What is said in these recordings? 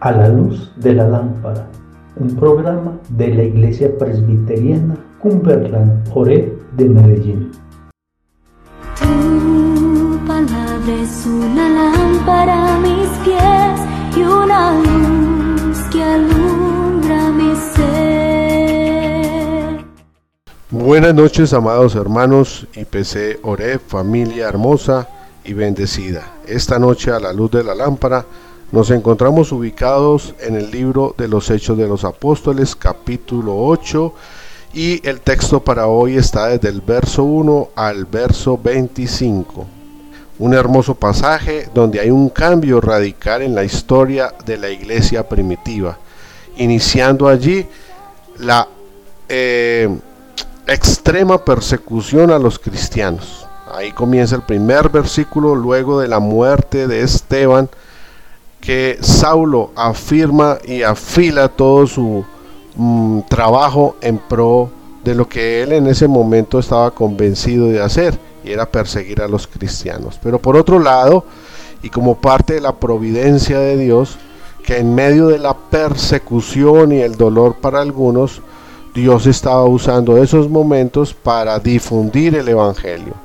A la luz de la lámpara, un programa de la Iglesia Presbiteriana Cumberland Joré de Medellín. Tu palabra es una lámpara a mis pies y una luz que alumbra mi ser. Buenas noches, amados hermanos IPC Oré, familia hermosa y bendecida. Esta noche a la luz de la lámpara nos encontramos ubicados en el libro de los Hechos de los Apóstoles, capítulo 8, y el texto para hoy está desde el verso 1 al verso 25. Un hermoso pasaje donde hay un cambio radical en la historia de la iglesia primitiva, iniciando allí la eh, extrema persecución a los cristianos. Ahí comienza el primer versículo luego de la muerte de Esteban, que Saulo afirma y afila todo su mm, trabajo en pro de lo que él en ese momento estaba convencido de hacer, y era perseguir a los cristianos. Pero por otro lado, y como parte de la providencia de Dios, que en medio de la persecución y el dolor para algunos, Dios estaba usando esos momentos para difundir el Evangelio.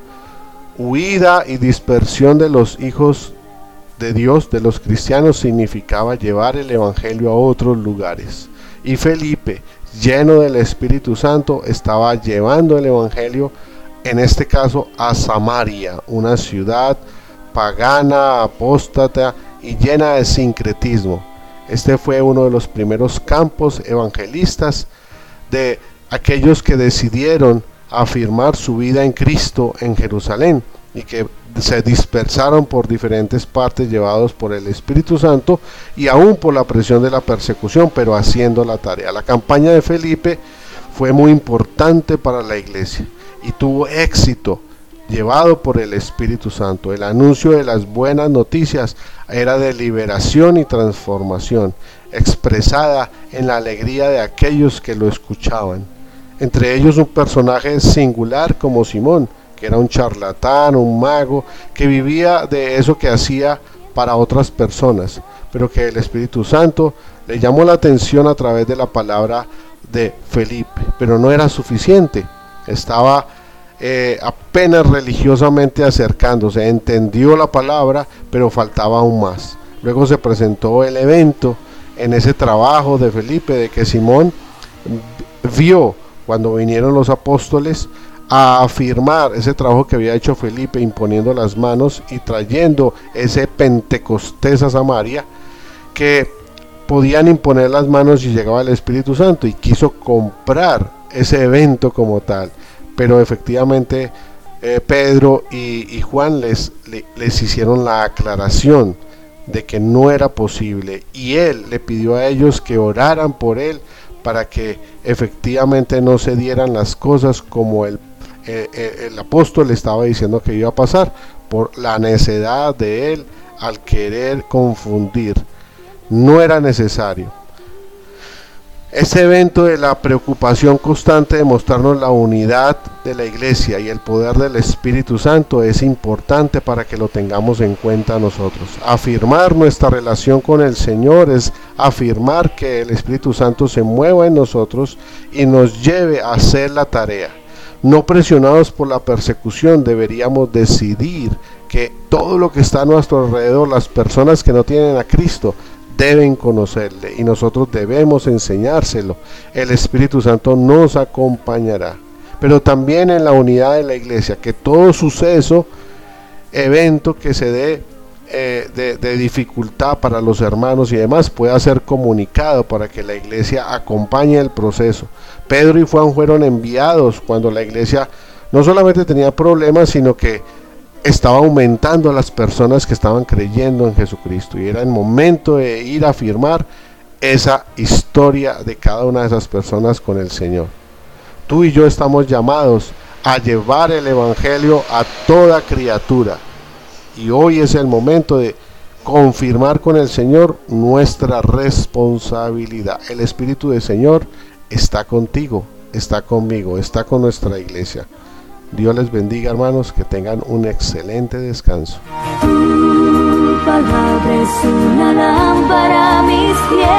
Huida y dispersión de los hijos de Dios de los cristianos significaba llevar el Evangelio a otros lugares. Y Felipe, lleno del Espíritu Santo, estaba llevando el Evangelio, en este caso a Samaria, una ciudad pagana, apóstata y llena de sincretismo. Este fue uno de los primeros campos evangelistas de aquellos que decidieron afirmar su vida en Cristo en Jerusalén y que se dispersaron por diferentes partes llevados por el Espíritu Santo y aún por la presión de la persecución, pero haciendo la tarea. La campaña de Felipe fue muy importante para la iglesia y tuvo éxito llevado por el Espíritu Santo. El anuncio de las buenas noticias era de liberación y transformación, expresada en la alegría de aquellos que lo escuchaban. Entre ellos un personaje singular como Simón, que era un charlatán, un mago, que vivía de eso que hacía para otras personas, pero que el Espíritu Santo le llamó la atención a través de la palabra de Felipe, pero no era suficiente, estaba eh, apenas religiosamente acercándose, entendió la palabra, pero faltaba aún más. Luego se presentó el evento en ese trabajo de Felipe, de que Simón vio cuando vinieron los apóstoles a afirmar ese trabajo que había hecho Felipe imponiendo las manos y trayendo ese Pentecostés a Samaria que podían imponer las manos y llegaba el Espíritu Santo y quiso comprar ese evento como tal. Pero efectivamente eh, Pedro y, Juan les, les hicieron la aclaración de que no era posible. Y él le pidió a ellos que oraran por él para que efectivamente no se dieran las cosas como el eh, eh, el apóstol estaba diciendo que iba a pasar por la necedad de él al querer confundir. No era necesario. Este evento de la preocupación constante de mostrarnos la unidad de la iglesia y el poder del Espíritu Santo es importante para que lo tengamos en cuenta nosotros. Afirmar nuestra relación con el Señor es afirmar que el Espíritu Santo se mueva en nosotros y nos lleve a hacer la tarea. No presionados por la persecución, deberíamos decidir que todo lo que está a nuestro alrededor, las personas que no tienen a Cristo, deben conocerle y nosotros debemos enseñárselo. El Espíritu Santo nos acompañará. Pero también en la unidad de la iglesia, que todo suceso, evento que se dé eh, de, dificultad para los hermanos y demás pueda ser comunicado para que la iglesia acompañe el proceso. Pedro y Juan fueron enviados cuando la iglesia no solamente tenía problemas, sino que estaba aumentando las personas que estaban creyendo en Jesucristo y era el momento de ir a firmar esa historia de cada una de esas personas con el Señor. Tú y yo estamos llamados a llevar el Evangelio a toda criatura y hoy es el momento de confirmar con el Señor nuestra responsabilidad. El Espíritu del Señor está contigo, está conmigo, está con nuestra iglesia. Dios les bendiga hermanos, que tengan un excelente descanso. lámpara mis pies